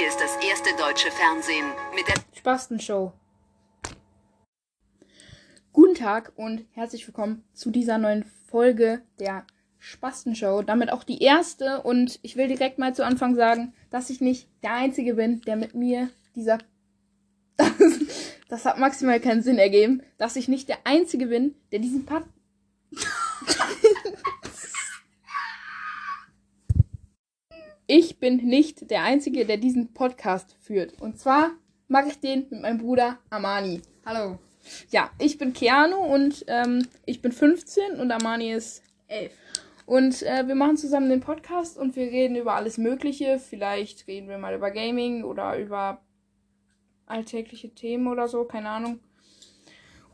Hier ist das erste deutsche Fernsehen mit der Spastenshow. Guten Tag und herzlich willkommen zu dieser neuen Folge der Spastenshow. Damit auch die erste und ich will direkt mal zu Anfang sagen, dass ich nicht der Einzige bin, der mit mir dieser... Das, das hat maximal keinen Sinn ergeben, dass ich nicht der Einzige bin, der diesen Part... Ich bin nicht der Einzige, der diesen Podcast führt. Und zwar mache ich den mit meinem Bruder Amani. Hallo. Ja, ich bin Keanu und ähm, ich bin 15 und Amani ist 11. Und äh, wir machen zusammen den Podcast und wir reden über alles Mögliche. Vielleicht reden wir mal über Gaming oder über alltägliche Themen oder so, keine Ahnung.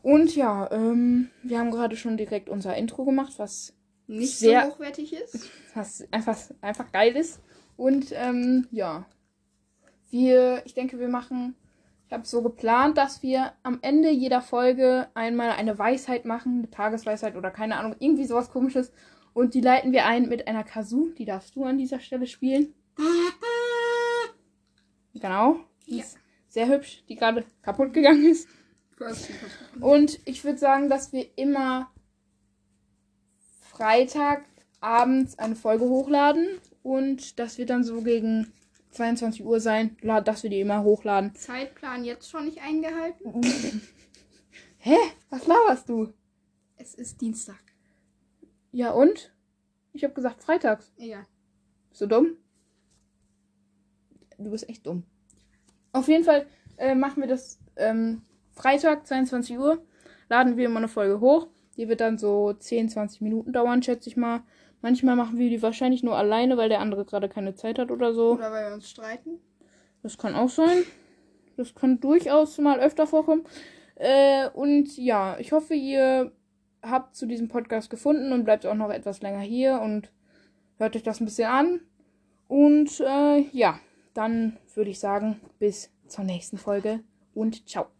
Und ja, ähm, wir haben gerade schon direkt unser Intro gemacht, was Nicht Sehr- so hochwertig ist. was einfach, einfach geil ist. Und ähm, ja, wir, ich denke, wir machen, ich habe so geplant, dass wir am Ende jeder Folge einmal eine Weisheit machen, eine Tagesweisheit oder keine Ahnung, irgendwie sowas komisches. Und die leiten wir ein mit einer Kazoo, die darfst du an dieser Stelle spielen. Genau, die Ja. ist sehr hübsch, die gerade kaputt gegangen ist. Und ich würde sagen, dass wir immer Freitag abends eine Folge hochladen und das wird dann so gegen 22 Uhr sein, dass wir die immer hochladen. Zeitplan jetzt schon nicht eingehalten. Hä? Was laberst du? Es ist Dienstag. Ja und? Ich habe gesagt freitags. Egal. Bist du dumm? Du bist echt dumm. Auf jeden Fall äh, machen wir das ähm, Freitag, 22 Uhr. Laden wir immer eine Folge hoch. Die wird dann so 10, 20 Minuten dauern, schätze ich mal. Manchmal machen wir die wahrscheinlich nur alleine, weil der andere gerade keine Zeit hat oder so. Oder weil wir uns streiten. Das kann auch sein. Das kann durchaus mal öfter vorkommen. Äh, und ja, ich hoffe, ihr habt zu diesem Podcast gefunden und bleibt auch noch etwas länger hier und hört euch das ein bisschen an. Und äh, ja, dann würde ich sagen, bis zur nächsten Folge und ciao.